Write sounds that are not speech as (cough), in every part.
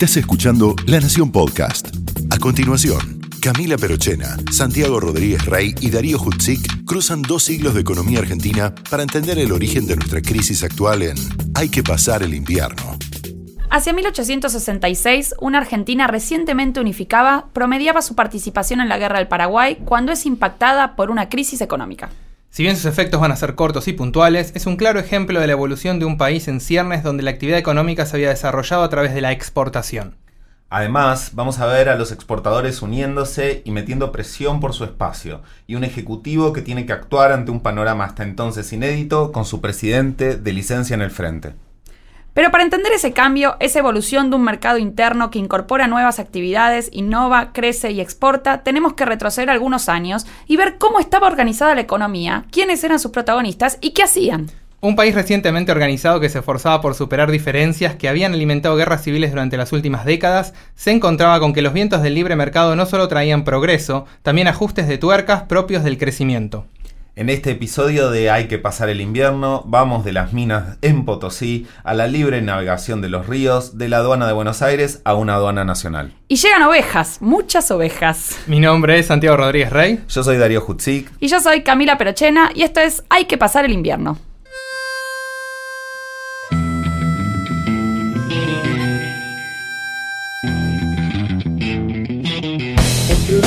Estás escuchando La Nación Podcast. A continuación, Camila Perochena, Santiago Rodríguez Rey y Darío Hutzik cruzan dos siglos de economía argentina para entender el origen de nuestra crisis actual en Hay que pasar el invierno. Hacia 1866, una Argentina recientemente unificada promediaba su participación en la Guerra del Paraguay cuando es impactada por una crisis económica. Si bien sus efectos van a ser cortos y puntuales, es un claro ejemplo de la evolución de un país en ciernes donde la actividad económica se había desarrollado a través de la exportación. Además, vamos a ver a los exportadores uniéndose y metiendo presión por su espacio, y un ejecutivo que tiene que actuar ante un panorama hasta entonces inédito con su presidente de licencia en el frente. Pero para entender ese cambio, esa evolución de un mercado interno que incorpora nuevas actividades, innova, crece y exporta, tenemos que retroceder algunos años y ver cómo estaba organizada la economía, quiénes eran sus protagonistas y qué hacían. Un país recientemente organizado que se esforzaba por superar diferencias que habían alimentado guerras civiles durante las últimas décadas, se encontraba con que los vientos del libre mercado no solo traían progreso, también ajustes de tuercas propios del crecimiento. En este episodio de Hay que pasar el invierno, vamos de las minas en Potosí a la libre navegación de los ríos, de la aduana de Buenos Aires a una aduana nacional. Y llegan ovejas, muchas ovejas. Mi nombre es Santiago Rodríguez Rey. Yo soy Darío Hutzik. Y yo soy Camila Perochena y esto es Hay que pasar el invierno.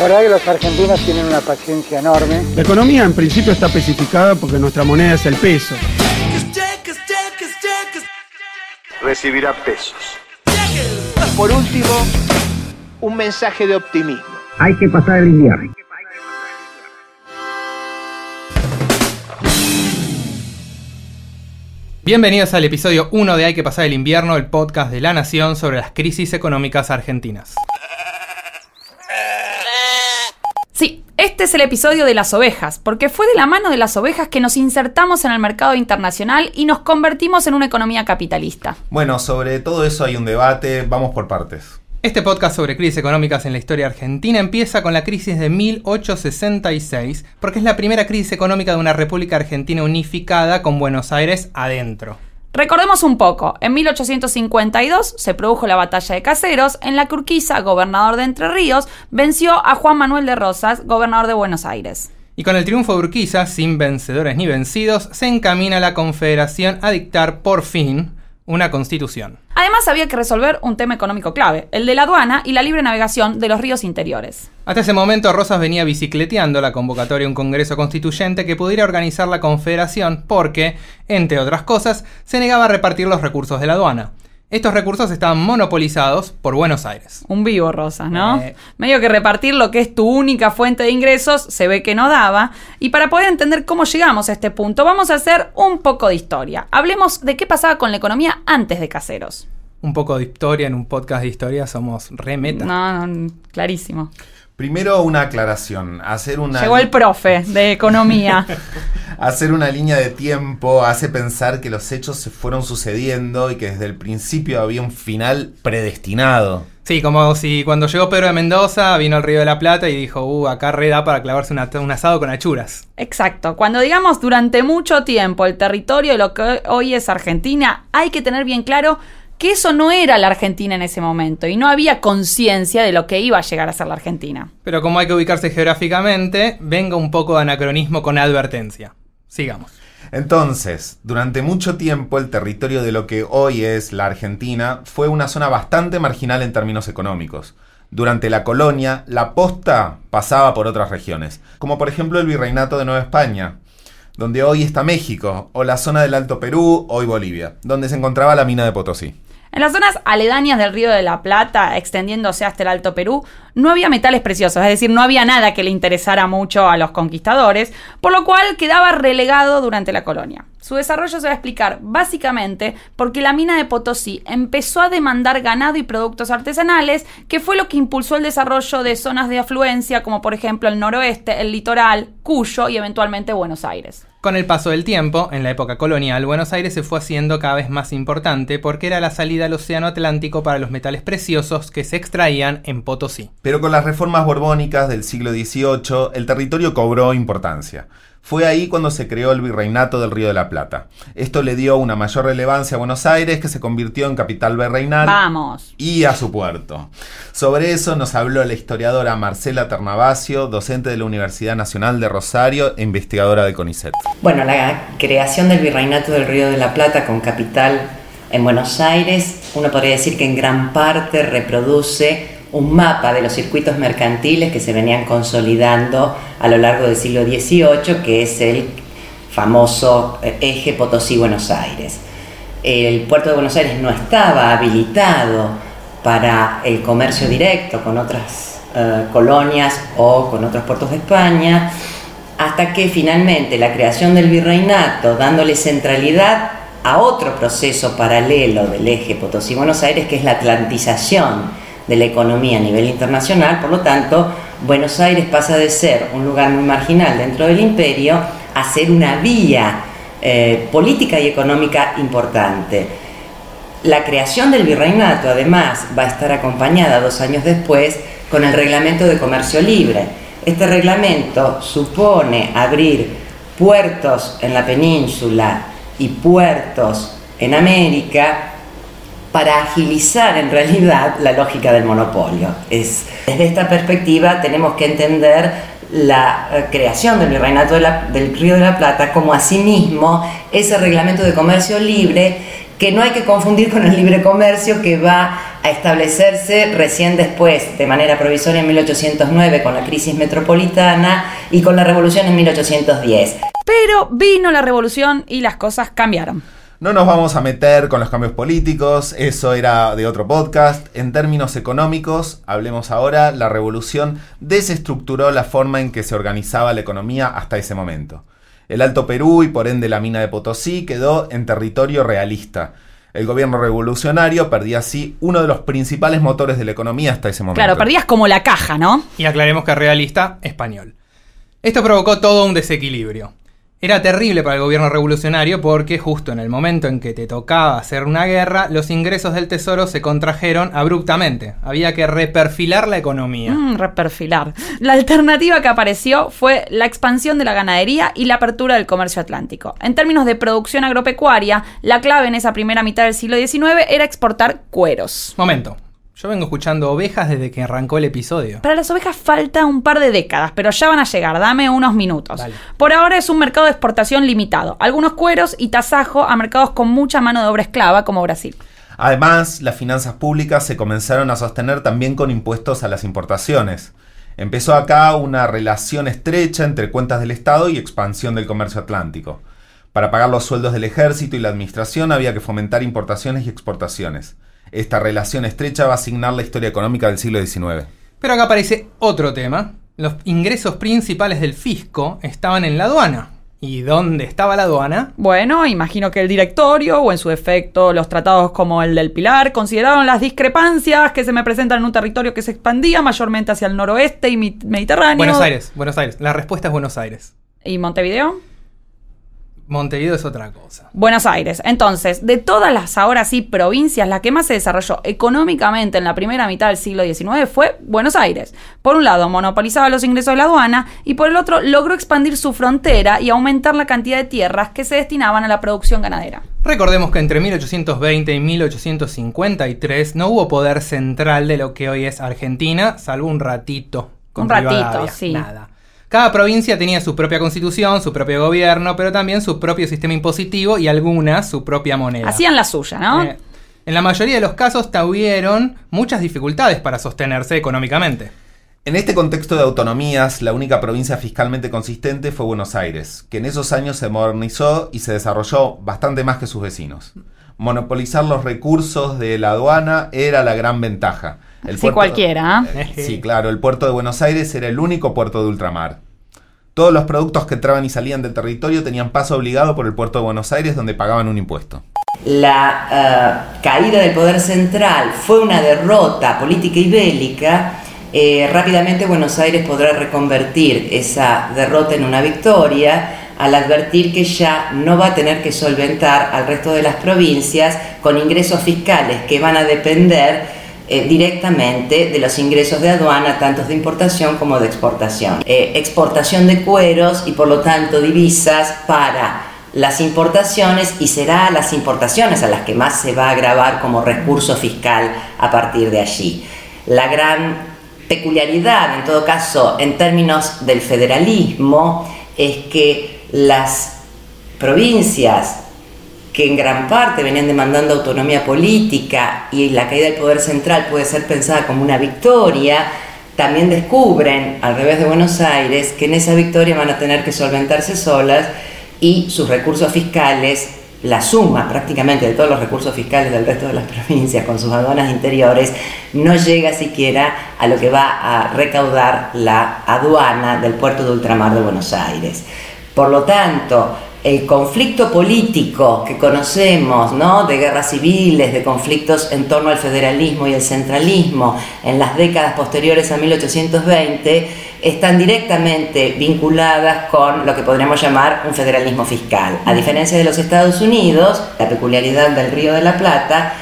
La verdad que los argentinos tienen una paciencia enorme. La economía en principio está especificada porque nuestra moneda es el peso. Recibirá pesos. Por último, un mensaje de optimismo. Hay que pasar el invierno. Bienvenidos al episodio 1 de Hay que pasar el invierno, el podcast de La Nación sobre las crisis económicas argentinas. Sí, este es el episodio de las ovejas, porque fue de la mano de las ovejas que nos insertamos en el mercado internacional y nos convertimos en una economía capitalista. Bueno, sobre todo eso hay un debate, vamos por partes. Este podcast sobre crisis económicas en la historia argentina empieza con la crisis de 1866, porque es la primera crisis económica de una república argentina unificada con Buenos Aires adentro. Recordemos un poco, en 1852 se produjo la batalla de Caseros, en la que Urquiza, gobernador de Entre Ríos, venció a Juan Manuel de Rosas, gobernador de Buenos Aires. Y con el triunfo de Urquiza, sin vencedores ni vencidos, se encamina la Confederación a dictar por fin una constitución. Además había que resolver un tema económico clave, el de la aduana y la libre navegación de los ríos interiores. Hasta ese momento Rosas venía bicicleteando la convocatoria de un Congreso Constituyente que pudiera organizar la Confederación porque, entre otras cosas, se negaba a repartir los recursos de la aduana. Estos recursos estaban monopolizados por Buenos Aires. Un vivo, Rosas, ¿no? Eh. Medio que repartir lo que es tu única fuente de ingresos se ve que no daba. Y para poder entender cómo llegamos a este punto, vamos a hacer un poco de historia. Hablemos de qué pasaba con la economía antes de Caseros. Un poco de historia en un podcast de historia somos re meta. No, no, clarísimo. Primero una aclaración, hacer una... Llegó el profe de economía. (laughs) hacer una línea de tiempo hace pensar que los hechos se fueron sucediendo y que desde el principio había un final predestinado. Sí, como si cuando llegó Pedro de Mendoza vino al Río de la Plata y dijo, uh, acá reda para clavarse un asado con achuras. Exacto, cuando digamos durante mucho tiempo el territorio de lo que hoy es Argentina, hay que tener bien claro que eso no era la Argentina en ese momento y no había conciencia de lo que iba a llegar a ser la Argentina. Pero como hay que ubicarse geográficamente, venga un poco de anacronismo con advertencia. Sigamos. Entonces, durante mucho tiempo el territorio de lo que hoy es la Argentina fue una zona bastante marginal en términos económicos. Durante la colonia, la posta pasaba por otras regiones, como por ejemplo el Virreinato de Nueva España, donde hoy está México, o la zona del Alto Perú, hoy Bolivia, donde se encontraba la mina de Potosí. En las zonas aledañas del Río de la Plata, extendiéndose hasta el Alto Perú, no había metales preciosos, es decir, no había nada que le interesara mucho a los conquistadores, por lo cual quedaba relegado durante la colonia. Su desarrollo se va a explicar básicamente porque la mina de Potosí empezó a demandar ganado y productos artesanales, que fue lo que impulsó el desarrollo de zonas de afluencia como por ejemplo el noroeste, el litoral, Cuyo y eventualmente Buenos Aires. Con el paso del tiempo, en la época colonial, Buenos Aires se fue haciendo cada vez más importante porque era la salida al Océano Atlántico para los metales preciosos que se extraían en Potosí. Pero con las reformas borbónicas del siglo XVIII, el territorio cobró importancia. Fue ahí cuando se creó el Virreinato del Río de la Plata. Esto le dio una mayor relevancia a Buenos Aires, que se convirtió en capital virreinal. Vamos. Y a su puerto. Sobre eso nos habló la historiadora Marcela Ternavasio, docente de la Universidad Nacional de Rosario e investigadora de CONICET. Bueno, la creación del Virreinato del Río de la Plata con capital en Buenos Aires, uno podría decir que en gran parte reproduce un mapa de los circuitos mercantiles que se venían consolidando a lo largo del siglo XVIII, que es el famoso eh, eje Potosí-Buenos Aires. El puerto de Buenos Aires no estaba habilitado para el comercio directo con otras eh, colonias o con otros puertos de España, hasta que finalmente la creación del virreinato, dándole centralidad a otro proceso paralelo del eje Potosí-Buenos Aires, que es la atlantización de la economía a nivel internacional, por lo tanto, Buenos Aires pasa de ser un lugar muy marginal dentro del imperio a ser una vía eh, política y económica importante. La creación del virreinato, además, va a estar acompañada dos años después con el reglamento de comercio libre. Este reglamento supone abrir puertos en la península y puertos en América para agilizar en realidad la lógica del monopolio. Es, desde esta perspectiva tenemos que entender la eh, creación del Virreinato del Río de la Plata como asimismo ese reglamento de comercio libre que no hay que confundir con el libre comercio que va a establecerse recién después, de manera provisoria en 1809 con la crisis metropolitana y con la revolución en 1810. Pero vino la revolución y las cosas cambiaron. No nos vamos a meter con los cambios políticos, eso era de otro podcast. En términos económicos, hablemos ahora, la revolución desestructuró la forma en que se organizaba la economía hasta ese momento. El Alto Perú y por ende la mina de Potosí quedó en territorio realista. El gobierno revolucionario perdía así uno de los principales motores de la economía hasta ese momento. Claro, perdías como la caja, ¿no? Y aclaremos que realista, español. Esto provocó todo un desequilibrio. Era terrible para el gobierno revolucionario porque justo en el momento en que te tocaba hacer una guerra, los ingresos del tesoro se contrajeron abruptamente. Había que reperfilar la economía. Mm, reperfilar. La alternativa que apareció fue la expansión de la ganadería y la apertura del comercio atlántico. En términos de producción agropecuaria, la clave en esa primera mitad del siglo XIX era exportar cueros. Momento. Yo vengo escuchando ovejas desde que arrancó el episodio. Para las ovejas falta un par de décadas, pero ya van a llegar, dame unos minutos. Por ahora es un mercado de exportación limitado, algunos cueros y tasajo a mercados con mucha mano de obra esclava como Brasil. Además, las finanzas públicas se comenzaron a sostener también con impuestos a las importaciones. Empezó acá una relación estrecha entre cuentas del Estado y expansión del comercio atlántico. Para pagar los sueldos del ejército y la administración había que fomentar importaciones y exportaciones. Esta relación estrecha va a asignar la historia económica del siglo XIX. Pero acá aparece otro tema. Los ingresos principales del fisco estaban en la aduana. ¿Y dónde estaba la aduana? Bueno, imagino que el directorio, o en su defecto los tratados como el del Pilar, consideraron las discrepancias que se me presentan en un territorio que se expandía mayormente hacia el noroeste y mediterráneo. Buenos Aires, Buenos Aires. La respuesta es Buenos Aires. ¿Y Montevideo? Montevideo es otra cosa. Buenos Aires. Entonces, de todas las ahora sí provincias, la que más se desarrolló económicamente en la primera mitad del siglo XIX fue Buenos Aires. Por un lado, monopolizaba los ingresos de la aduana y por el otro, logró expandir su frontera y aumentar la cantidad de tierras que se destinaban a la producción ganadera. Recordemos que entre 1820 y 1853 no hubo poder central de lo que hoy es Argentina, salvo un ratito. un ratito, sí. Nada. Cada provincia tenía su propia constitución, su propio gobierno, pero también su propio sistema impositivo y algunas su propia moneda. Hacían la suya, ¿no? Eh, En la mayoría de los casos tuvieron muchas dificultades para sostenerse económicamente. En este contexto de autonomías, la única provincia fiscalmente consistente fue Buenos Aires, que en esos años se modernizó y se desarrolló bastante más que sus vecinos. Monopolizar los recursos de la aduana era la gran ventaja. El sí, cualquiera. Eh, sí, (laughs) claro, el puerto de Buenos Aires era el único puerto de ultramar. Todos los productos que entraban y salían del territorio tenían paso obligado por el puerto de Buenos Aires donde pagaban un impuesto. La uh, caída del poder central fue una derrota política y bélica eh, rápidamente Buenos Aires podrá reconvertir esa derrota en una victoria al advertir que ya no va a tener que solventar al resto de las provincias con ingresos fiscales que van a depender eh, directamente de los ingresos de aduana, tanto de importación como de exportación. Eh, exportación de cueros y por lo tanto divisas para las importaciones y será las importaciones a las que más se va a grabar como recurso fiscal a partir de allí. La gran peculiaridad, en todo caso, en términos del federalismo, es que las provincias que en gran parte venían demandando autonomía política y la caída del poder central puede ser pensada como una victoria, también descubren, al revés de Buenos Aires, que en esa victoria van a tener que solventarse solas y sus recursos fiscales la suma prácticamente de todos los recursos fiscales del resto de las (laughs) provincias con sus aduanas interiores no llega siquiera a lo que va a recaudar la aduana del puerto de ultramar de Buenos Aires. Por lo tanto, el conflicto político que conocemos, ¿no? de guerras civiles, de conflictos en torno al federalismo y el centralismo en las décadas posteriores a 1820, están directamente vinculadas con lo que podríamos llamar un federalismo fiscal. A diferencia de los Estados Unidos, la peculiaridad del Río de la Plata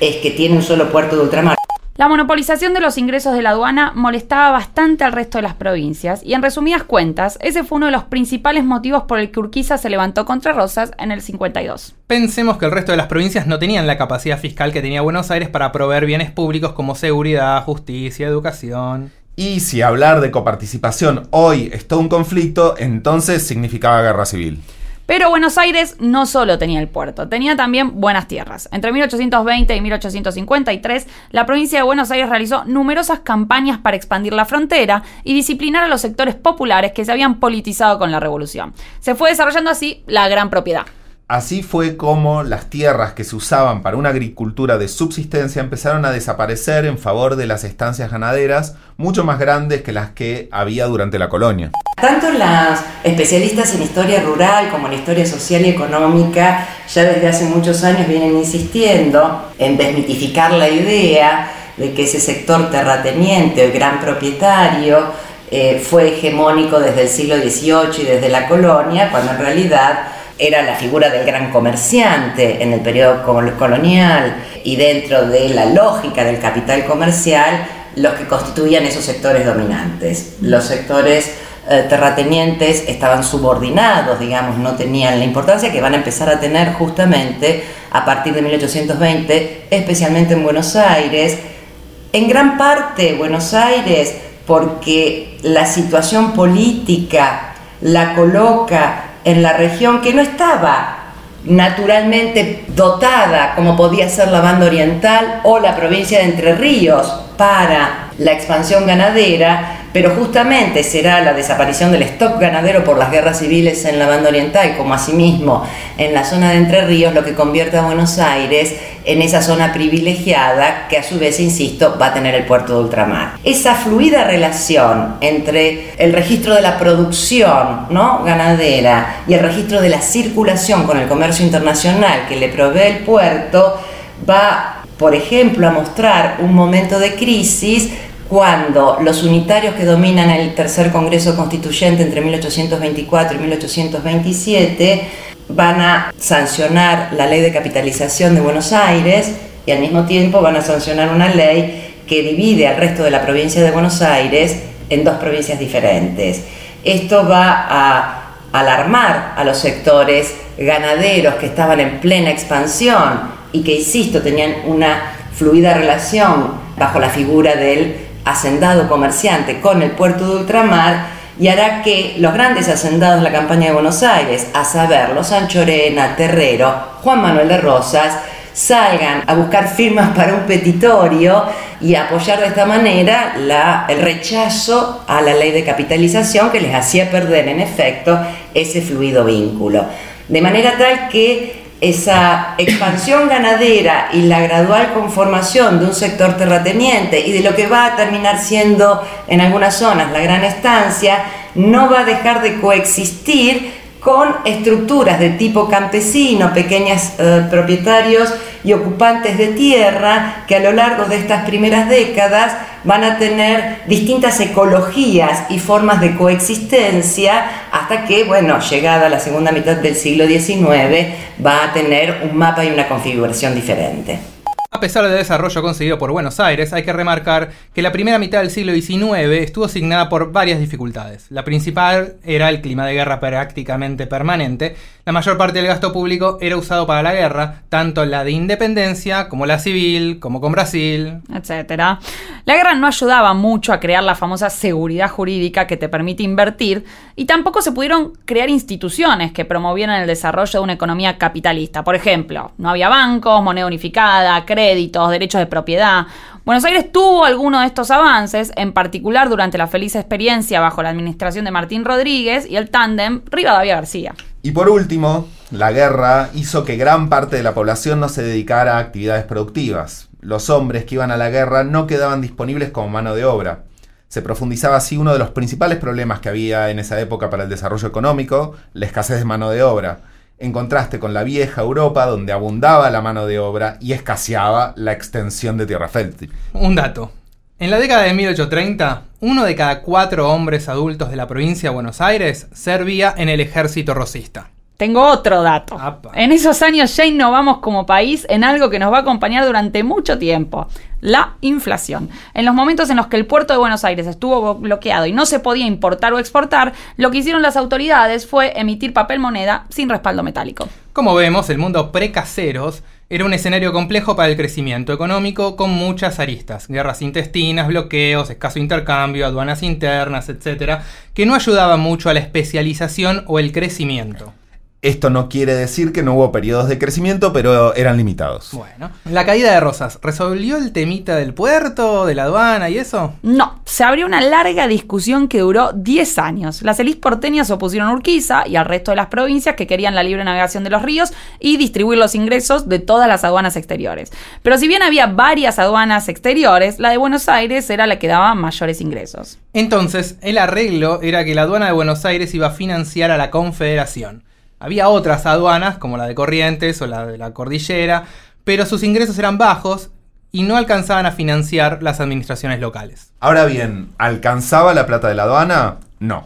es que tiene un solo puerto de ultramar. La monopolización de los ingresos de la aduana molestaba bastante al resto de las provincias y en resumidas cuentas, ese fue uno de los principales motivos por el que Urquiza se levantó contra Rosas en el 52. Pensemos que el resto de las provincias no tenían la capacidad fiscal que tenía Buenos Aires para proveer bienes públicos como seguridad, justicia, educación. Y si hablar de coparticipación hoy es todo un conflicto, entonces significaba guerra civil. Pero Buenos Aires no solo tenía el puerto, tenía también buenas tierras. Entre 1820 y 1853, la provincia de Buenos Aires realizó numerosas campañas para expandir la frontera y disciplinar a los sectores populares que se habían politizado con la revolución. Se fue desarrollando así la gran propiedad. Así fue como las tierras que se usaban para una agricultura de subsistencia empezaron a desaparecer en favor de las estancias ganaderas mucho más grandes que las que había durante la colonia. Tanto las especialistas en historia rural como en historia social y económica ya desde hace muchos años vienen insistiendo en desmitificar la idea de que ese sector terrateniente o gran propietario eh, fue hegemónico desde el siglo XVIII y desde la colonia, cuando en realidad era la figura del gran comerciante en el periodo colonial y dentro de la lógica del capital comercial los que constituían esos sectores dominantes. Los sectores eh, terratenientes estaban subordinados, digamos, no tenían la importancia que van a empezar a tener justamente a partir de 1820, especialmente en Buenos Aires. En gran parte Buenos Aires porque la situación política la coloca en la región que no estaba naturalmente dotada como podía ser la banda oriental o la provincia de Entre Ríos para la expansión ganadera, pero justamente será la desaparición del stock ganadero por las guerras civiles en la banda oriental, como asimismo en la zona de Entre Ríos, lo que convierte a Buenos Aires en esa zona privilegiada que a su vez, insisto, va a tener el puerto de ultramar. Esa fluida relación entre el registro de la producción ¿no? ganadera y el registro de la circulación con el comercio internacional que le provee el puerto va por ejemplo, a mostrar un momento de crisis cuando los unitarios que dominan el tercer Congreso Constituyente entre 1824 y 1827 van a sancionar la ley de capitalización de Buenos Aires y al mismo tiempo van a sancionar una ley que divide al resto de la provincia de Buenos Aires en dos provincias diferentes. Esto va a alarmar a los sectores ganaderos que estaban en plena expansión y que, insisto, tenían una fluida relación bajo la figura del hacendado comerciante con el puerto de ultramar y hará que los grandes hacendados de la campaña de Buenos Aires, a saber los Anchorena, Terrero, Juan Manuel de Rosas, salgan a buscar firmas para un petitorio y apoyar de esta manera el rechazo a la ley de capitalización que les hacía perder en efecto ese fluido vínculo. De manera tal que esa expansión ganadera y la gradual conformación de un sector terrateniente y de lo que va a terminar siendo en algunas zonas la gran estancia, no va a dejar de coexistir con estructuras de tipo campesino, pequeños eh, propietarios y ocupantes de tierra que a lo largo de estas primeras décadas van a tener distintas ecologías y formas de coexistencia hasta que, bueno, llegada la segunda mitad del siglo XIX, va a tener un mapa y una configuración diferente. A pesar del desarrollo conseguido por Buenos Aires, hay que remarcar que la primera mitad del siglo XIX estuvo signada por varias dificultades. La principal era el clima de guerra prácticamente permanente. La mayor parte del gasto público era usado para la guerra, tanto la de independencia como la civil, como con Brasil, etc. La guerra no ayudaba mucho a crear la famosa seguridad jurídica que te permite invertir y tampoco se pudieron crear instituciones que promovieran el desarrollo de una economía capitalista. Por ejemplo, no había bancos, moneda unificada, crédito créditos, derechos de propiedad. Buenos Aires tuvo algunos de estos avances, en particular durante la feliz experiencia bajo la administración de Martín Rodríguez y el tándem Rivadavia García. Y por último, la guerra hizo que gran parte de la población no se dedicara a actividades productivas. Los hombres que iban a la guerra no quedaban disponibles como mano de obra. Se profundizaba así uno de los principales problemas que había en esa época para el desarrollo económico, la escasez de mano de obra en contraste con la vieja Europa donde abundaba la mano de obra y escaseaba la extensión de tierra fértil. Un dato. En la década de 1830, uno de cada cuatro hombres adultos de la provincia de Buenos Aires servía en el ejército rosista. Tengo otro dato. En esos años ya innovamos como país en algo que nos va a acompañar durante mucho tiempo, la inflación. En los momentos en los que el puerto de Buenos Aires estuvo bloqueado y no se podía importar o exportar, lo que hicieron las autoridades fue emitir papel moneda sin respaldo metálico. Como vemos, el mundo precaseros era un escenario complejo para el crecimiento económico con muchas aristas, guerras intestinas, bloqueos, escaso intercambio, aduanas internas, etc., que no ayudaban mucho a la especialización o el crecimiento. Esto no quiere decir que no hubo periodos de crecimiento, pero eran limitados. Bueno, la caída de Rosas, ¿resolvió el temita del puerto, de la aduana y eso? No, se abrió una larga discusión que duró 10 años. Las élites porteñas se opusieron a Urquiza y al resto de las provincias que querían la libre navegación de los ríos y distribuir los ingresos de todas las aduanas exteriores. Pero si bien había varias aduanas exteriores, la de Buenos Aires era la que daba mayores ingresos. Entonces, el arreglo era que la aduana de Buenos Aires iba a financiar a la Confederación. Había otras aduanas, como la de Corrientes o la de la Cordillera, pero sus ingresos eran bajos y no alcanzaban a financiar las administraciones locales. Ahora bien, ¿alcanzaba la plata de la aduana? No.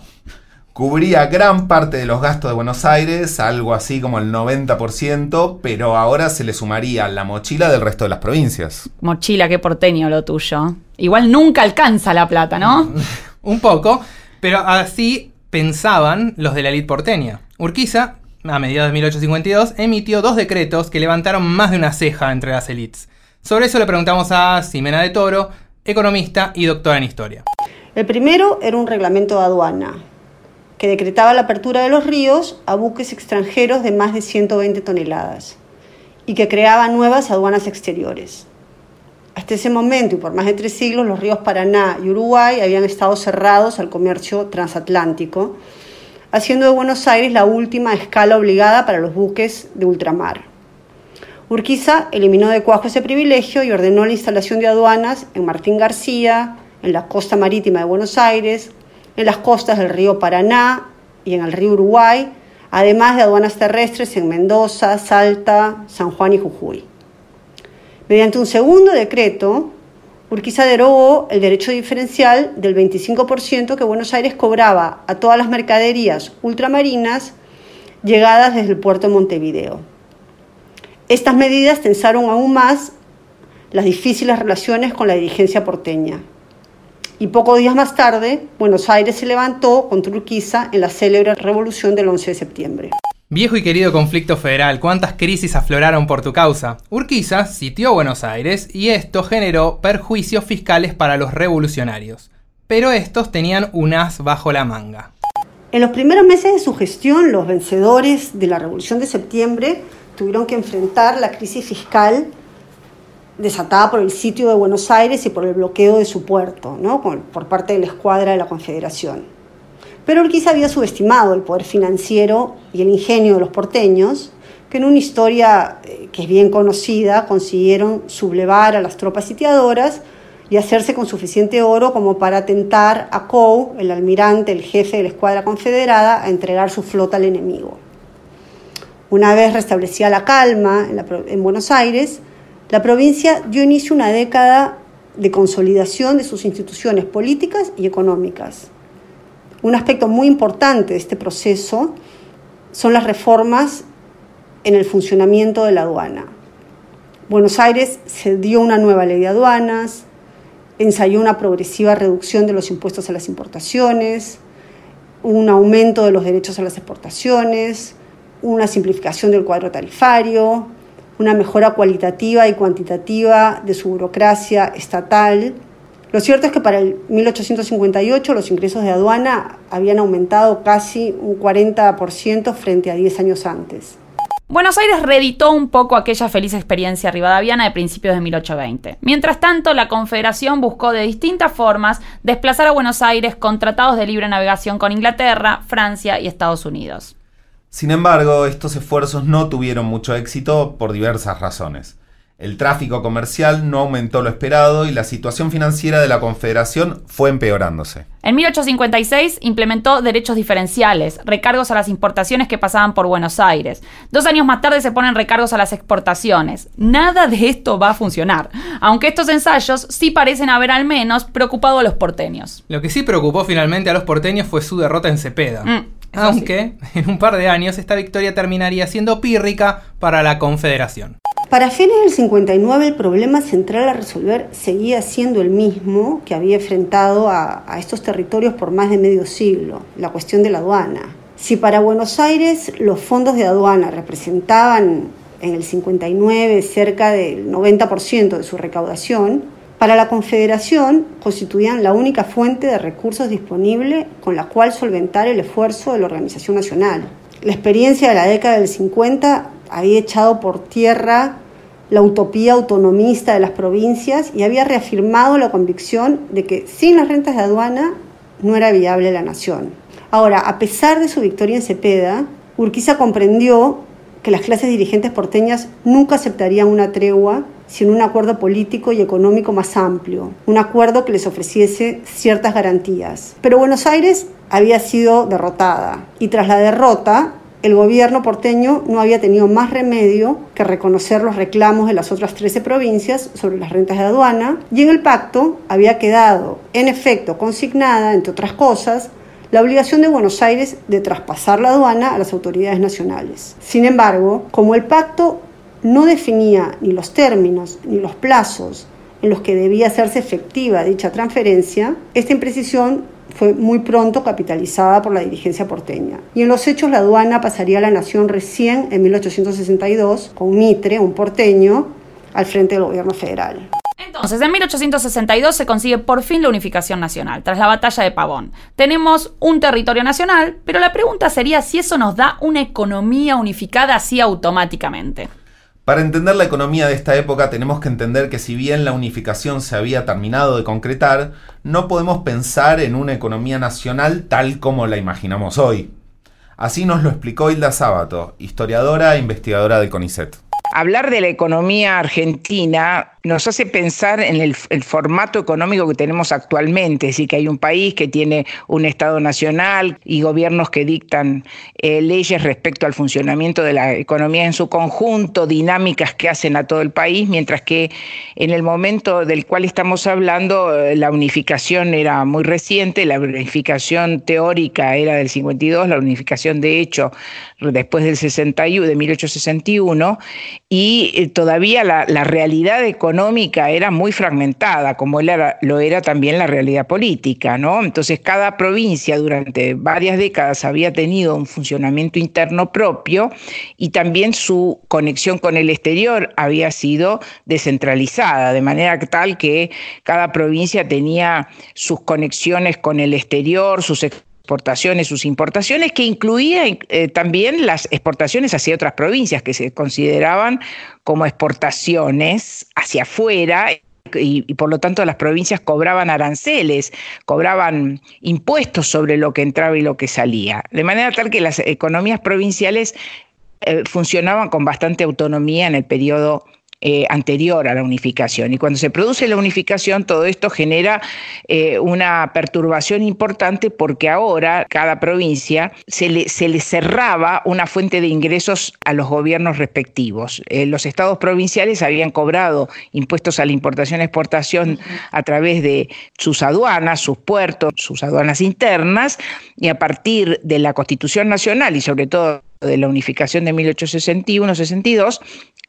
Cubría gran parte de los gastos de Buenos Aires, algo así como el 90%, pero ahora se le sumaría la mochila del resto de las provincias. Mochila, qué porteño lo tuyo. Igual nunca alcanza la plata, ¿no? (laughs) Un poco, pero así pensaban los de la elite porteña. Urquiza a mediados de 1852, emitió dos decretos que levantaron más de una ceja entre las élites. Sobre eso le preguntamos a Ximena de Toro, economista y doctora en historia. El primero era un reglamento de aduana, que decretaba la apertura de los ríos a buques extranjeros de más de 120 toneladas y que creaba nuevas aduanas exteriores. Hasta ese momento y por más de tres siglos los ríos Paraná y Uruguay habían estado cerrados al comercio transatlántico haciendo de Buenos Aires la última escala obligada para los buques de ultramar. Urquiza eliminó de cuajo ese privilegio y ordenó la instalación de aduanas en Martín García, en la costa marítima de Buenos Aires, en las costas del río Paraná y en el río Uruguay, además de aduanas terrestres en Mendoza, Salta, San Juan y Jujuy. Mediante un segundo decreto, Urquiza derogó el derecho diferencial del 25% que Buenos Aires cobraba a todas las mercaderías ultramarinas llegadas desde el puerto de Montevideo. Estas medidas tensaron aún más las difíciles relaciones con la dirigencia porteña. Y pocos días más tarde, Buenos Aires se levantó contra Urquiza en la célebre revolución del 11 de septiembre. Viejo y querido conflicto federal, ¿cuántas crisis afloraron por tu causa? Urquiza sitió Buenos Aires y esto generó perjuicios fiscales para los revolucionarios. Pero estos tenían un as bajo la manga. En los primeros meses de su gestión, los vencedores de la Revolución de Septiembre tuvieron que enfrentar la crisis fiscal desatada por el sitio de Buenos Aires y por el bloqueo de su puerto, ¿no? por parte de la escuadra de la Confederación. Pero Urquiza había subestimado el poder financiero y el ingenio de los porteños, que en una historia eh, que es bien conocida consiguieron sublevar a las tropas sitiadoras y hacerse con suficiente oro como para tentar a Coe, el almirante, el jefe de la escuadra confederada, a entregar su flota al enemigo. Una vez restablecida la calma en Buenos Aires, la provincia dio inicio a una década de consolidación de sus instituciones políticas y económicas. Un aspecto muy importante de este proceso son las reformas en el funcionamiento de la aduana. Buenos Aires se dio una nueva ley de aduanas, ensayó una progresiva reducción de los impuestos a las importaciones, un aumento de los derechos a las exportaciones, una simplificación del cuadro tarifario, una mejora cualitativa y cuantitativa de su burocracia estatal. Lo cierto es que para el 1858 los ingresos de aduana habían aumentado casi un 40% frente a 10 años antes. Buenos Aires reeditó un poco aquella feliz experiencia rivadaviana de principios de 1820. Mientras tanto, la Confederación buscó de distintas formas desplazar a Buenos Aires con tratados de libre navegación con Inglaterra, Francia y Estados Unidos. Sin embargo, estos esfuerzos no tuvieron mucho éxito por diversas razones. El tráfico comercial no aumentó lo esperado y la situación financiera de la Confederación fue empeorándose. En 1856 implementó derechos diferenciales, recargos a las importaciones que pasaban por Buenos Aires. Dos años más tarde se ponen recargos a las exportaciones. Nada de esto va a funcionar, aunque estos ensayos sí parecen haber al menos preocupado a los porteños. Lo que sí preocupó finalmente a los porteños fue su derrota en Cepeda. Mm, aunque en un par de años esta victoria terminaría siendo pírrica para la Confederación. Para fines del 59 el problema central a resolver seguía siendo el mismo que había enfrentado a, estos territorios por más de medio siglo, la cuestión de la aduana. Si para Buenos Aires los fondos de aduana representaban en el 59 cerca del 90% de su recaudación, para la Confederación constituían la única fuente de recursos disponible con la cual solventar el esfuerzo de la organización nacional. La experiencia de la década del 50 había echado por tierra la utopía autonomista de las provincias y había reafirmado la convicción de que sin las rentas de aduana no era viable la nación. Ahora, a pesar de su victoria en Cepeda, Urquiza comprendió que las clases dirigentes porteñas nunca aceptarían una tregua sin un acuerdo político y económico más amplio, un acuerdo que les ofreciese ciertas garantías. Pero Buenos Aires había sido derrotada y tras la derrota el gobierno porteño no había tenido más remedio que reconocer los reclamos de las otras 13 provincias sobre las rentas de aduana y en el pacto había quedado, en efecto, consignada, entre otras cosas, la obligación de Buenos Aires de traspasar la aduana a las autoridades nacionales. Sin embargo, como el pacto no definía ni los términos ni los plazos en los que debía hacerse efectiva dicha transferencia, esta imprecisión fue muy pronto capitalizada por la dirigencia porteña. Y en los hechos la aduana pasaría a la nación recién en 1862, con Mitre, un porteño, al frente del gobierno federal. Entonces, en 1862 se consigue por fin la unificación nacional, tras la batalla de Pavón. Tenemos un territorio nacional, pero la pregunta sería si eso nos da una economía unificada así automáticamente. Para entender la economía de esta época tenemos que entender que si bien la unificación se había terminado de concretar, no podemos pensar en una economía nacional tal como la imaginamos hoy. Así nos lo explicó Hilda Sábato, historiadora e investigadora de CONICET. Hablar de la economía argentina nos hace pensar en el, formato económico que tenemos actualmente, es decir, que hay un país que tiene un Estado nacional y gobiernos que dictan eh, leyes respecto al funcionamiento de la economía en su conjunto, dinámicas que hacen a todo el país, mientras que en el momento del cual estamos hablando, eh, la unificación era muy reciente, la unificación teórica era del 52, la unificación de hecho después del 61, de 1861, y eh, todavía la, la realidad económica económica era muy fragmentada, como lo era también la realidad política, ¿no? Entonces cada provincia durante varias décadas había tenido un funcionamiento interno propio y también su conexión con el exterior había sido descentralizada, de manera tal que cada provincia tenía sus conexiones con el exterior, sus exportaciones, sus importaciones, que incluía eh, también las exportaciones hacia otras provincias que se consideraban como exportaciones hacia afuera y, por lo tanto las provincias cobraban aranceles, cobraban impuestos sobre lo que entraba y lo que salía. De manera tal que las economías provinciales eh, funcionaban con bastante autonomía en el periodo eh, anterior a la unificación. Y cuando se produce la unificación, todo esto genera eh, una perturbación importante porque ahora cada provincia se le, se le, cerraba una fuente de ingresos a los gobiernos respectivos. Eh, los estados provinciales habían cobrado impuestos a la importación-exportación a través de sus aduanas, sus puertos, sus aduanas internas, y a partir de la Constitución Nacional y sobre todo de la unificación de 1861-62,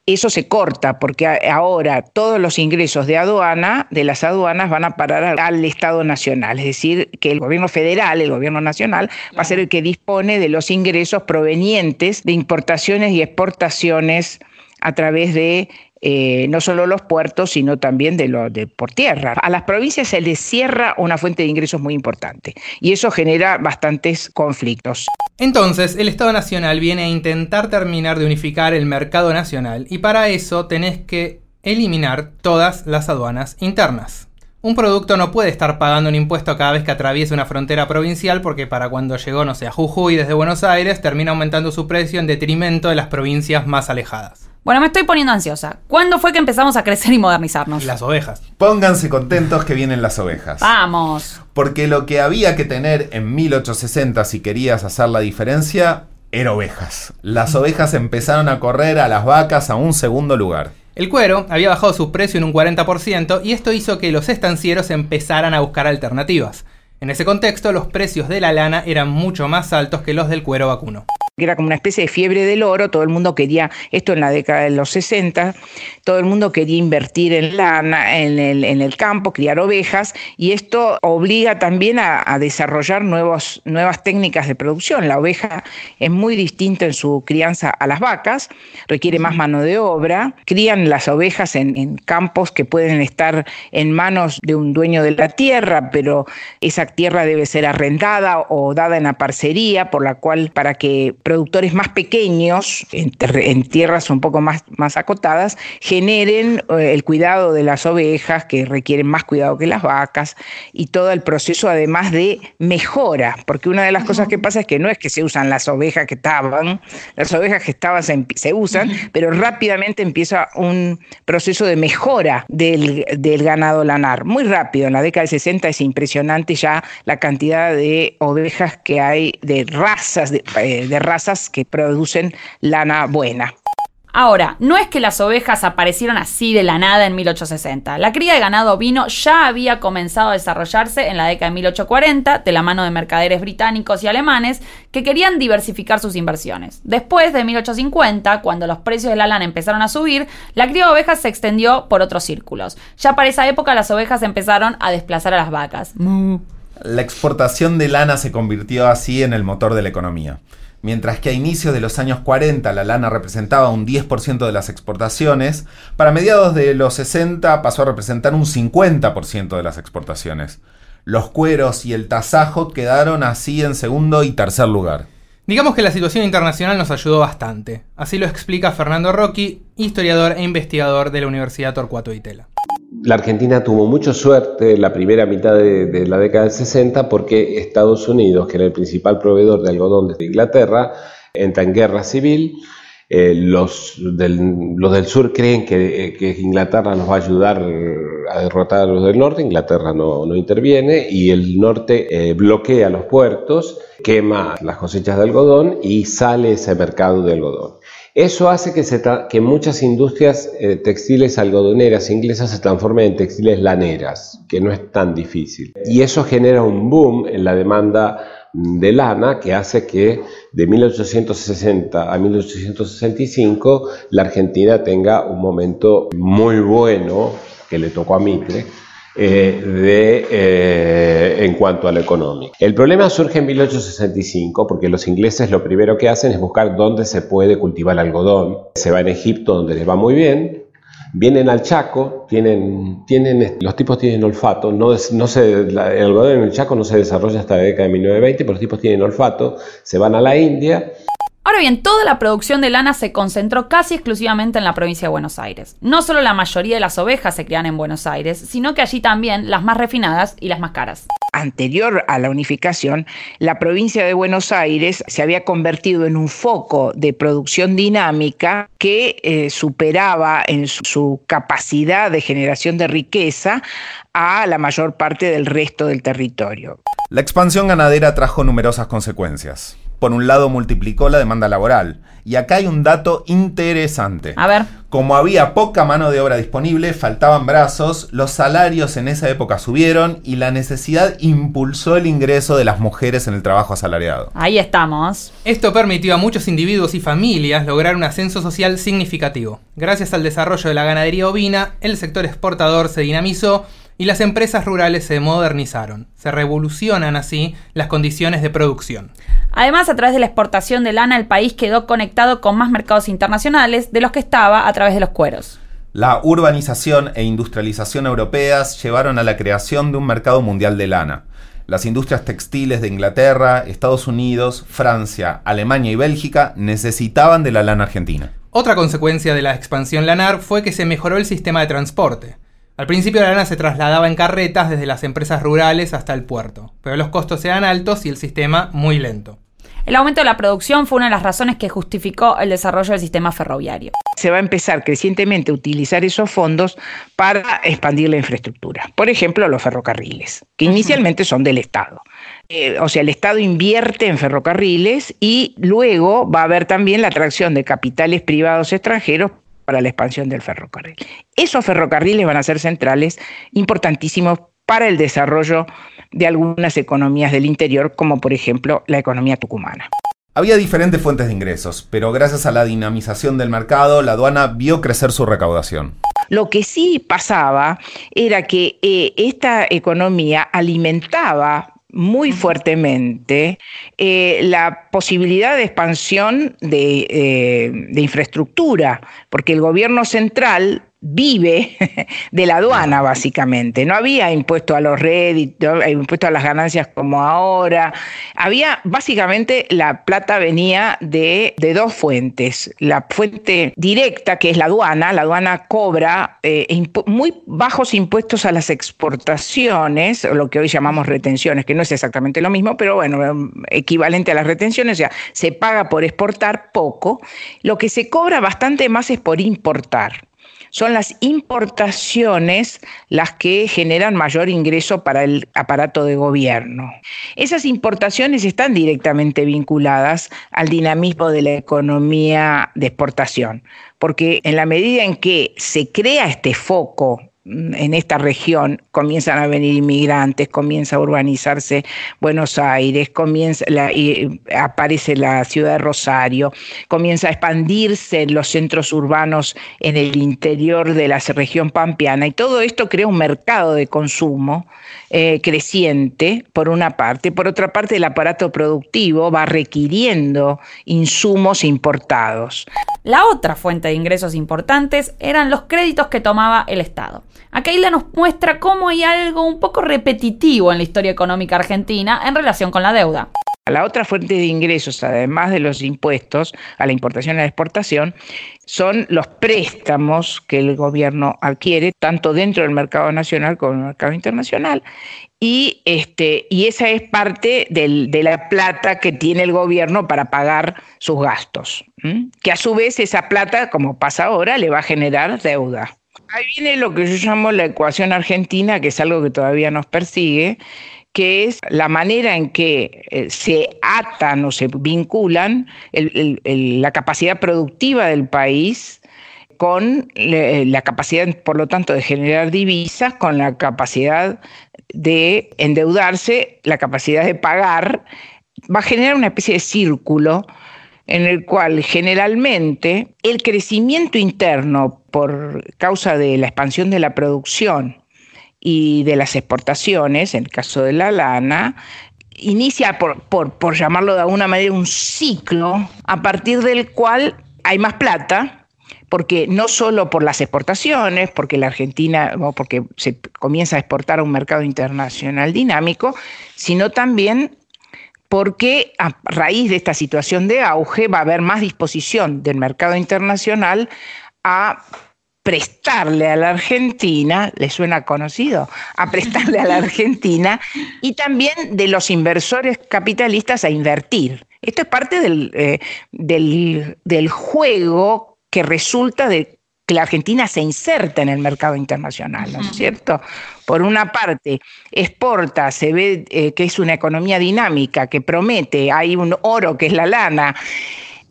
eso se corta porque ahora todos los ingresos de aduana, de las aduanas, van a parar al Estado Nacional. Es decir, que el gobierno federal, el gobierno nacional, va a ser el que dispone de los ingresos provenientes de importaciones y exportaciones a través de eh, no solo los puertos, sino también de, lo, de por tierra. A las provincias se les cierra una fuente de ingresos muy importante y eso genera bastantes conflictos. Entonces, el Estado Nacional viene a intentar terminar de unificar el mercado nacional y para eso tenés que eliminar todas las aduanas internas. Un producto no puede estar pagando un impuesto cada vez que atraviesa una frontera provincial porque para cuando llegó, no sé, a Jujuy desde Buenos Aires, termina aumentando su precio en detrimento de las provincias más alejadas. Bueno, me estoy poniendo ansiosa. ¿Cuándo fue que empezamos a crecer y modernizarnos? Las ovejas. Pónganse contentos que vienen las ovejas. Vamos. Porque lo que había que tener en 1860 si querías hacer la diferencia era ovejas. Las ovejas empezaron a correr a las vacas a un segundo lugar. El cuero había bajado su precio en un 40% y esto hizo que los estancieros empezaran a buscar alternativas. En ese contexto, los precios de la lana eran mucho más altos que los del cuero vacuno era como una especie de fiebre del oro, todo el mundo quería, esto en la década de los 60, todo el mundo quería invertir en lana, en el, en el campo, criar ovejas, y esto obliga también a, a desarrollar nuevos, nuevas técnicas de producción. La oveja es muy distinta en su crianza a las vacas, requiere más mano de obra, crían las ovejas en, en campos que pueden estar en manos de un dueño de la tierra, pero esa tierra debe ser arrendada o dada en la parcería, por la cual para que productores más pequeños, en, en tierras un poco más, más acotadas, generen eh, el cuidado de las ovejas, que requieren más cuidado que las vacas, y todo el proceso además de mejora, porque una de las cosas que pasa es que no es que se usan las ovejas que estaban, las ovejas que estaban se, se usan, pero rápidamente empieza un proceso de mejora del, del ganado lanar, muy rápido, en la década del 60 es impresionante ya la cantidad de ovejas que hay, de razas, de, eh, de razas que producen lana buena. Ahora, no es que las ovejas aparecieron así de la nada en 1860. La cría de ganado ovino ya había comenzado a desarrollarse en la década de 1840 de la mano de mercaderes británicos y alemanes que querían diversificar sus inversiones. Después de 1850, cuando los precios de la lana empezaron a subir, la cría de ovejas se extendió por otros círculos. Ya para esa época las ovejas empezaron a desplazar a las vacas. La exportación de lana se convirtió así en el motor de la economía. Mientras que a inicios de los años 40 la lana representaba un 10% de las exportaciones, para mediados de los 60 pasó a representar un 50% de las exportaciones. Los cueros y el tasajo quedaron así en segundo y tercer lugar. Digamos que la situación internacional nos ayudó bastante. Así lo explica Fernando Rocchi, historiador e investigador de la Universidad Torcuato Itela la Argentina tuvo mucha suerte en la primera mitad de, la década del 60 porque Estados Unidos, que era el principal proveedor de algodón desde Inglaterra, entra en guerra civil. Eh, los, del, sur creen que, que, Inglaterra nos va a ayudar a derrotar a los del norte, Inglaterra no, interviene y el norte eh, bloquea los puertos, quema las cosechas de algodón y sale ese mercado de algodón. Eso hace que, muchas industrias eh, textiles algodoneras inglesas se transformen en textiles laneras, que no es tan difícil. Y eso genera un boom en la demanda de lana que hace que de 1860 a 1865 la Argentina tenga un momento muy bueno que le tocó a Mitre eh, de, eh, en cuanto a la económica. El problema surge en 1865 porque los ingleses lo primero que hacen es buscar dónde se puede cultivar algodón. Se va en Egipto donde les va muy bien, Vienen al Chaco, tienen, tienen, los tipos tienen olfato, no, no se, el algodón en el Chaco no se desarrolla hasta la década de 1920, pero los tipos tienen olfato, se van a la India Ahora bien, toda la producción de lana se concentró casi exclusivamente en la provincia de Buenos Aires. No solo la mayoría de las ovejas se crían en Buenos Aires, sino que allí también las más refinadas y las más caras. Anterior a la unificación, la provincia de Buenos Aires se había convertido en un foco de producción dinámica que eh, superaba en su capacidad de generación de riqueza a la mayor parte del resto del territorio. La expansión ganadera trajo numerosas consecuencias por un lado multiplicó la demanda laboral. Y acá hay un dato interesante. A ver. Como había poca mano de obra disponible, faltaban brazos, los salarios en esa época subieron y la necesidad impulsó el ingreso de las mujeres en el trabajo asalariado. Ahí estamos. Esto permitió a muchos individuos y familias lograr un ascenso social significativo. Gracias al desarrollo de la ganadería ovina, el sector exportador se dinamizó y las empresas rurales se modernizaron. Se revolucionan así las condiciones de producción. Además, a través de la exportación de lana, el país quedó conectado con más mercados internacionales de los que estaba a través de los cueros. La urbanización e industrialización europeas llevaron a la creación de un mercado mundial de lana. Las industrias textiles de Inglaterra, Estados Unidos, Francia, Alemania y Bélgica necesitaban de la lana argentina. Otra consecuencia de la expansión lanar fue que se mejoró el sistema de transporte. Al principio la lana se trasladaba en carretas desde las empresas rurales hasta el puerto, pero los costos eran altos y el sistema muy lento. El aumento de la producción fue una de las razones que justificó el desarrollo del sistema ferroviario. Se va a empezar crecientemente a utilizar esos fondos para expandir la infraestructura. Por ejemplo, los ferrocarriles, que inicialmente son del Estado. Eh, o sea, el Estado invierte en ferrocarriles y luego va a haber también la atracción de capitales privados extranjeros para la expansión del ferrocarril. Esos ferrocarriles van a ser centrales, importantísimos para el desarrollo de algunas economías del interior, como por ejemplo la economía tucumana. Había diferentes fuentes de ingresos, pero gracias a la dinamización del mercado, la aduana vio crecer su recaudación. Lo que sí pasaba era que eh, esta economía alimentaba muy fuertemente eh, la posibilidad de expansión de, eh, de infraestructura, porque el gobierno central vive (laughs) de la aduana, básicamente. No había impuesto a los réditos, impuesto a las ganancias como ahora. Había, básicamente, la plata venía de, dos fuentes. La fuente directa, que es la aduana. La aduana cobra eh, muy bajos impuestos a las exportaciones, lo que hoy llamamos retenciones, que no es exactamente lo mismo, pero bueno, equivalente a las retenciones, o sea, se paga por exportar poco. Lo que se cobra bastante más es por importar son las importaciones las que generan mayor ingreso para el aparato de gobierno. Esas importaciones están directamente vinculadas al dinamismo de la economía de exportación, porque en la medida en que se crea este foco en esta región comienzan a venir inmigrantes, comienza a urbanizarse Buenos Aires, comienza aparece la ciudad de Rosario, comienza a expandirse los centros urbanos en el interior de la región pampeana y todo esto crea un mercado de consumo eh, creciente, por una parte, por otra parte el aparato productivo va requiriendo insumos importados. La otra fuente de ingresos importantes eran los créditos que tomaba el Estado. Acá Isla nos muestra cómo hay algo un poco repetitivo en la historia económica argentina en relación con la deuda. La otra fuente de ingresos, además de los impuestos a la importación y a la exportación, son los préstamos que el gobierno adquiere, tanto dentro del mercado nacional como en el mercado internacional. Y, este, y esa es parte de la plata que tiene el gobierno para pagar sus gastos. Que a su vez esa plata, como pasa ahora, le va a generar deuda. Ahí viene lo que yo llamo la ecuación argentina, que es algo que todavía nos persigue, que es la manera en que eh, se atan o se vinculan la capacidad productiva del país con la capacidad, por lo tanto, de generar divisas, con la capacidad de endeudarse, la capacidad de pagar, va a generar una especie de círculo en el cual generalmente el crecimiento interno por causa de la expansión de la producción y de las exportaciones, en el caso de la lana, inicia, por, por, llamarlo de alguna manera, un ciclo a partir del cual hay más plata, porque no solo por las exportaciones, porque la Argentina, o porque se comienza a exportar a un mercado internacional dinámico, sino también porque a raíz de esta situación de auge va a haber más disposición del mercado internacional a prestarle a la Argentina, le suena conocido, a prestarle a la (laughs) Argentina y también de los inversores capitalistas a invertir. Esto es parte del, eh, del, del juego que resulta de que la Argentina se inserta en el mercado internacional, ¿no es cierto? Por una parte, exporta, se ve eh, que es una economía dinámica, que promete, hay un oro que es la lana.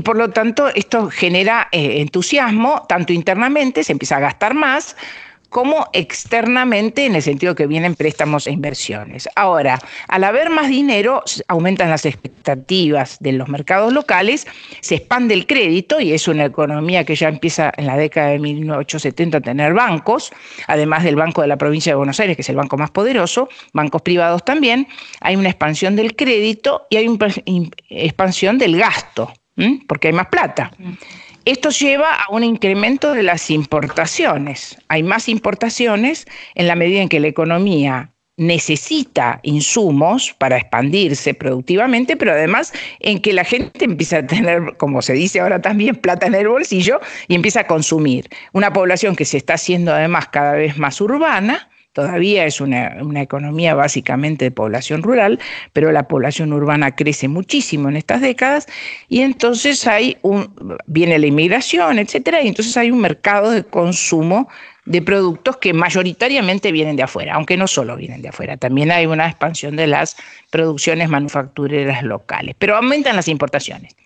Por lo tanto, esto genera eh, entusiasmo, tanto internamente, se empieza a gastar más, como externamente en el sentido que vienen préstamos e inversiones. Ahora, al haber más dinero, aumentan las expectativas de los mercados locales, se expande el crédito y es una economía que ya empieza en la década de 1870 a tener bancos, además del Banco de la Provincia de Buenos Aires, que es el banco más poderoso, bancos privados también, hay una expansión del crédito y hay una expansión del gasto, porque hay más plata. Esto lleva a un incremento de las importaciones. Hay más importaciones en la medida en que la economía necesita insumos para expandirse productivamente, pero además en que la gente empieza a tener, como se dice ahora también, plata en el bolsillo y empieza a consumir. Una población que se está haciendo además cada vez más urbana, Todavía es una, economía básicamente de población rural, pero la población urbana crece muchísimo en estas décadas y entonces hay un, viene la inmigración, etcétera, y entonces hay un mercado de consumo de productos que mayoritariamente vienen de afuera, aunque no solo vienen de afuera, también hay una expansión de las producciones manufactureras locales, pero aumentan las importaciones.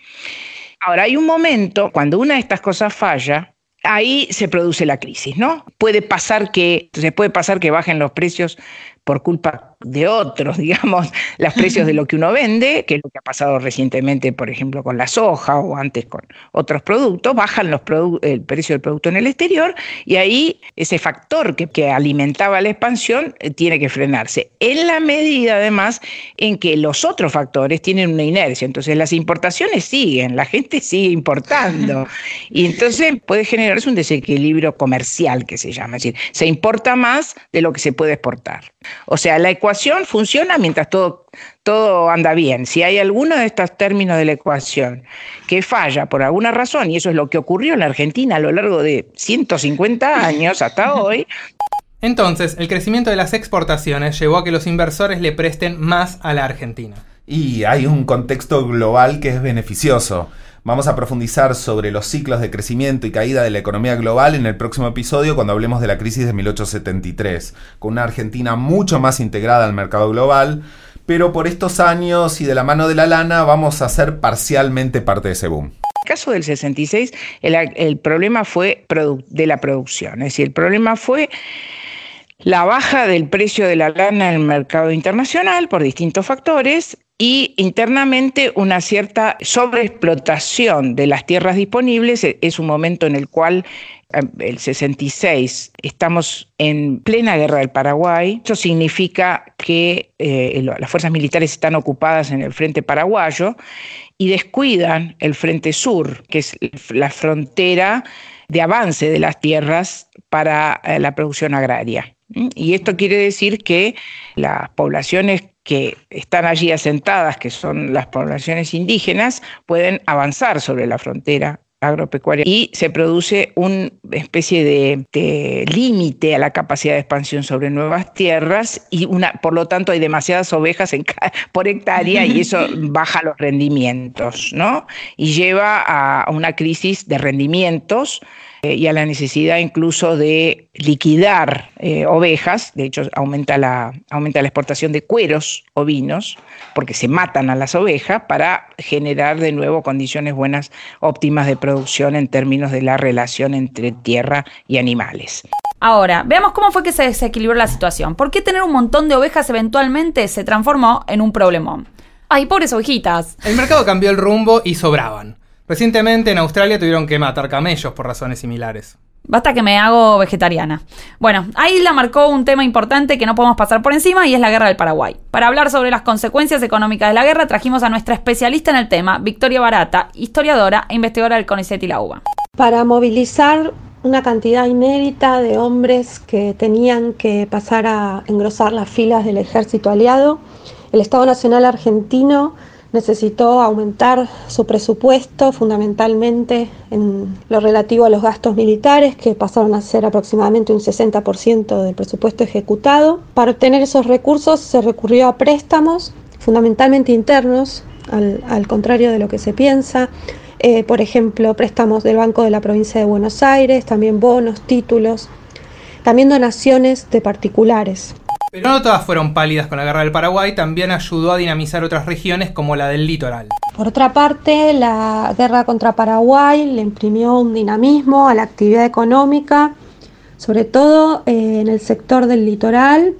Ahora, hay un momento cuando una de estas cosas falla, ahí se produce la crisis, ¿no? Puede pasar que, se puede pasar que bajen los precios por culpa de otros, (laughs) digamos, los precios de lo que uno vende, que es lo que ha pasado recientemente, por ejemplo, con la soja o antes con otros productos, bajan los el precio del producto en el exterior y ahí ese factor que, que alimentaba la expansión eh, tiene que frenarse. En la medida, además, en que los otros factores tienen una inercia. Entonces, las importaciones siguen, la gente sigue importando. Y entonces puede generarse un desequilibrio comercial, que se llama. Es decir, se importa más de lo que se puede exportar. O sea, la ecuación funciona mientras todo, todo anda bien. Si hay alguno de estos términos de la ecuación que falla por alguna razón, y eso es lo que ocurrió en la Argentina a lo largo de 150 años hasta hoy, entonces, el crecimiento de las exportaciones llevó a que los inversores le presten más a la Argentina. Y hay un contexto global que es beneficioso. Vamos a profundizar sobre los ciclos de crecimiento y caída de la economía global en el próximo episodio cuando hablemos de la crisis de 1873, con una Argentina mucho más integrada al mercado global, pero por estos años y de la mano de la lana vamos a ser parcialmente parte de ese boom. En el caso del 66, el, el problema fue de la producción, es decir, el problema fue la baja del precio de la lana en el mercado internacional por distintos factores y internamente una cierta sobreexplotación de las tierras disponibles. E, es un momento en el cual, em, el 66, estamos en plena guerra del Paraguay. Eso significa que eh, las fuerzas militares están ocupadas en el frente paraguayo y descuidan el frente sur, que es la frontera de avance de las tierras para eh, la producción agraria. Y esto quiere decir que las poblaciones que están allí asentadas, que son las poblaciones indígenas, pueden avanzar sobre la frontera agropecuaria y se produce una especie de, límite a la capacidad de expansión sobre nuevas tierras y una, por lo tanto hay demasiadas ovejas por hectárea y eso (laughs) baja los rendimientos, ¿no? Y lleva a una crisis de rendimientos y a la necesidad incluso de liquidar eh, ovejas, de hecho aumenta la, aumenta la exportación de cueros ovinos, porque se matan a las ovejas para generar de nuevo condiciones buenas, óptimas de producción en términos de la relación entre tierra y animales. Ahora, veamos cómo fue que se desequilibró la situación. ¿Por qué tener un montón de ovejas eventualmente se transformó en un problemón? ¡Ay, pobres ovejitas! El mercado cambió el rumbo y sobraban. Recientemente en Australia tuvieron que matar camellos por razones similares. Basta que me hago vegetariana. Bueno, ahí la marcó un tema importante que no podemos pasar por encima y es la guerra del Paraguay. Para hablar sobre las consecuencias económicas de la guerra trajimos a nuestra especialista en el tema, Victoria Barata, historiadora e investigadora del CONICET y la UBA. para movilizar una cantidad inédita de hombres que tenían que pasar a engrosar las filas del ejército aliado. El Estado Nacional Argentino necesitó aumentar su presupuesto fundamentalmente en lo relativo a los gastos militares, que pasaron a ser aproximadamente un 60% del presupuesto ejecutado. Para obtener esos recursos se recurrió a préstamos, fundamentalmente internos, al, contrario de lo que se piensa. Eh, por ejemplo, préstamos del Banco de la Provincia de Buenos Aires, también bonos, títulos, también donaciones de particulares. Pero no todas fueron pálidas con la guerra del Paraguay, también ayudó a dinamizar otras regiones como la del litoral. Por otra parte, la guerra contra Paraguay le imprimió un dinamismo a la actividad económica, sobre todo eh, en el sector del litoral.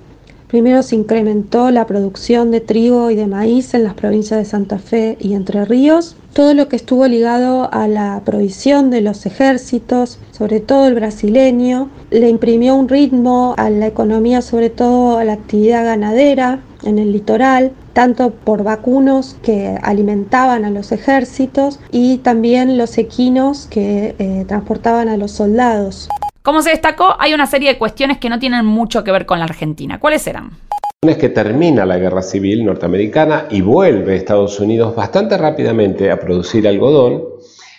Primero se incrementó la producción de trigo y de maíz en las provincias de Santa Fe y Entre Ríos. Todo lo que estuvo ligado a la provisión de los ejércitos, sobre todo el brasileño, le imprimió un ritmo a la economía, sobre todo a la actividad ganadera en el litoral, tanto por vacunos que alimentaban a los ejércitos y también los equinos que eh, transportaban a los soldados. Como se destacó, hay una serie de cuestiones que no tienen mucho que ver con la Argentina. ¿Cuáles eran? es que termina la guerra civil norteamericana y vuelve Estados Unidos bastante rápidamente a producir algodón.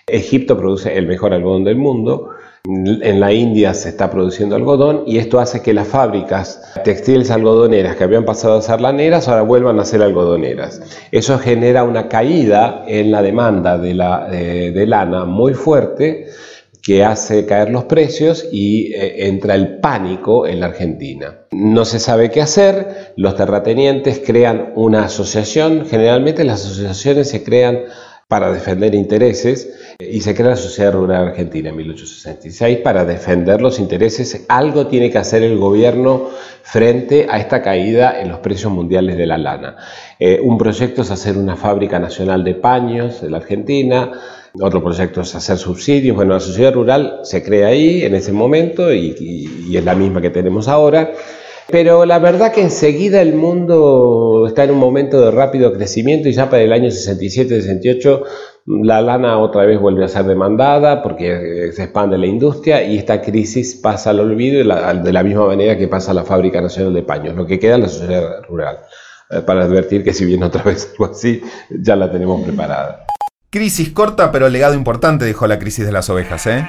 Egipto produce el mejor algodón del mundo. En la India se está produciendo algodón y esto hace que las fábricas textiles algodoneras que habían pasado a ser laneras ahora vuelvan a ser algodoneras. Eso genera una caída en la demanda de, la, de lana muy fuerte que hace caer los precios y eh, entra el pánico en la Argentina. No se sabe qué hacer, los terratenientes crean una asociación, generalmente las asociaciones se crean para defender intereses y se crea la Sociedad Rural Argentina en 1866 para defender los intereses. Algo tiene que hacer el gobierno frente a esta caída en los precios mundiales de la lana. Eh, un proyecto es hacer una fábrica nacional de paños en la Argentina, otro proyecto es hacer subsidios. Bueno, la sociedad rural se crea ahí en ese momento y, es la misma que tenemos ahora. Pero la verdad que enseguida el mundo está en un momento de rápido crecimiento y ya para el año 67-68 la lana otra vez vuelve a ser demandada porque se expande la industria y esta crisis pasa al olvido de la misma manera que pasa la Fábrica Nacional de Paños. Lo que queda es la sociedad rural. Eh, para advertir que si viene otra vez algo así, ya la tenemos preparada. Crisis corta, pero legado importante, dijo la crisis de las ovejas, ¿eh?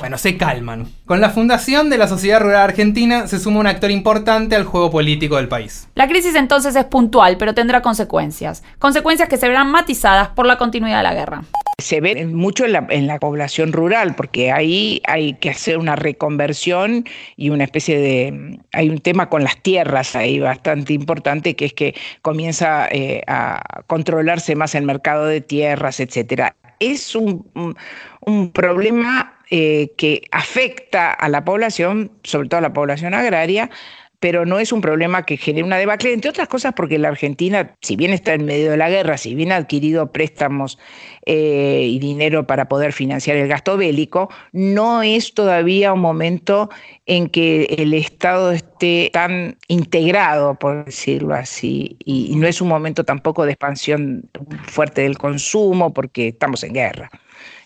Bueno, se calman. Con la fundación de la Sociedad Rural Argentina se suma un actor importante al juego político del país. La crisis entonces es puntual, pero tendrá consecuencias. Consecuencias que se verán matizadas por la continuidad de la guerra se ve mucho en la, en la, población rural, porque ahí hay que hacer una reconversión y una especie de... Hay un tema con las tierras ahí bastante importante, que es que comienza eh, a controlarse más el mercado de tierras, etcétera. Es un, un problema eh, que afecta a la población, sobre todo a la población agraria, pero no es un problema que genere una debacle, entre otras cosas porque la Argentina, si bien está en medio de la guerra, si bien ha adquirido préstamos eh, y dinero para poder financiar el gasto bélico, no es todavía un momento en que el Estado esté tan integrado, por decirlo así, y, no es un momento tampoco de expansión fuerte del consumo porque estamos en guerra.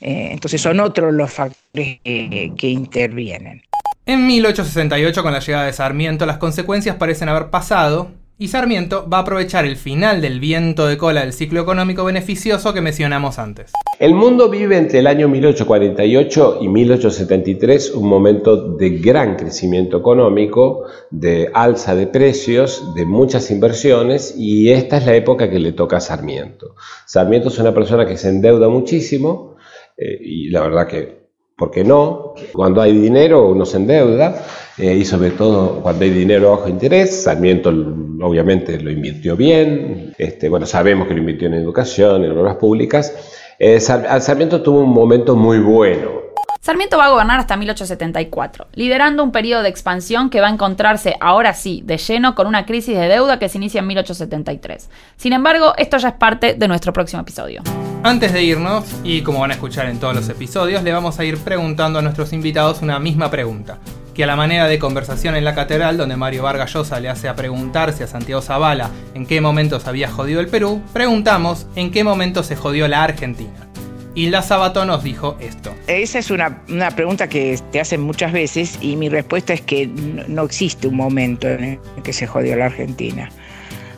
Eh, entonces son otros los factores que intervienen. En 1868, con la llegada de Sarmiento, las consecuencias parecen haber pasado, y Sarmiento va a aprovechar el final del viento de cola del ciclo económico beneficioso que mencionamos antes. El mundo vive entre el año 1848 y 1873 un momento de gran crecimiento económico, de alza de precios, de muchas inversiones y esta es la época que le toca a Sarmiento. Sarmiento es una persona que se endeuda muchísimo eh, y la verdad que ¿Por qué no? Cuando hay dinero uno se endeuda eh, y sobre todo cuando hay dinero bajo interés. Sarmiento obviamente lo invirtió bien, este, bueno, sabemos que lo invirtió en educación, en obras públicas. Eh, Sarmiento tuvo un momento muy bueno Sarmiento va a gobernar hasta 1874, liderando un periodo de expansión que va a encontrarse ahora sí de lleno con una crisis de deuda que se inicia en 1873. Sin embargo, esto ya es parte de nuestro próximo episodio. Antes de irnos, y como van a escuchar en todos los episodios, le vamos a ir preguntando a nuestros invitados una misma pregunta, que a la manera de conversación en la catedral, donde Mario Vargas Llosa le hace a preguntarse a Santiago Zavala en qué momento se había jodido el Perú, preguntamos en qué momento se jodió la Argentina. Hilda Sabato nos dijo esto. Esa es una, una, pregunta que te hacen muchas veces y mi respuesta es que no existe un momento en el que se jodió la Argentina.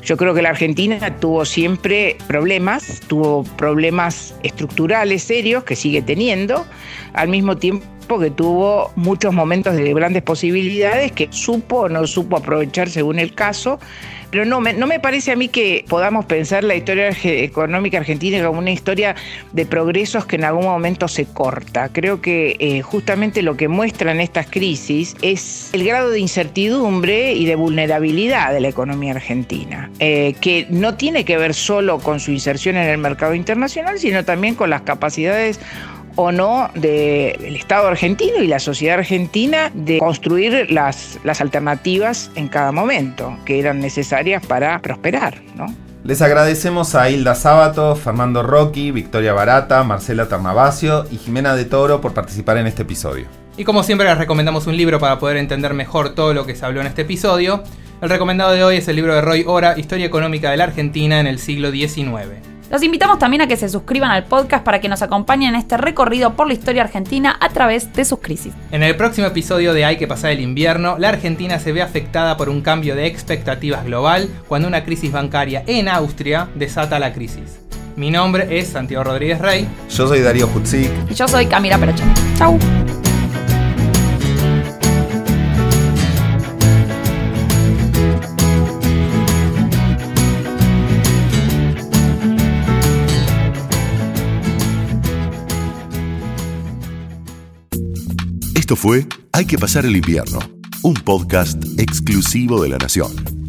Yo creo que la Argentina tuvo siempre problemas, tuvo problemas estructurales serios que sigue teniendo, al mismo tiempo que tuvo muchos momentos de grandes posibilidades que supo o no supo aprovechar según el caso. Pero no me, no me parece a mí que podamos pensar la historia económica argentina como una historia de progresos que en algún momento se corta. Creo que eh, justamente lo que muestran estas crisis es el grado de incertidumbre y de vulnerabilidad de la economía argentina, eh, que no tiene que ver solo con su inserción en el mercado internacional, sino también con las capacidades o no del Estado argentino y la sociedad argentina de construir las, las alternativas en cada momento que eran necesarias para prosperar, ¿no? Les agradecemos a Hilda Sábato, Fernando Rocky, Victoria Barata, Marcela Ternavasio y Jimena de Toro por participar en este episodio. Y como siempre les recomendamos un libro para poder entender mejor todo lo que se habló en este episodio. El recomendado de hoy es el libro de Roy Ora, Historia Económica de la Argentina en el siglo XIX. Los invitamos también a que se suscriban al podcast para que nos acompañen en este recorrido por la historia argentina a través de sus crisis. En el próximo episodio de Hay que pasar el invierno, la Argentina se ve afectada por un cambio de expectativas global cuando una crisis bancaria en Austria desata la crisis. Mi nombre es Santiago Rodríguez Rey. Yo soy Darío Hutzik. Y yo soy Camila Perocho. Chau. Esto fue Hay que pasar el invierno, un podcast exclusivo de la Nación.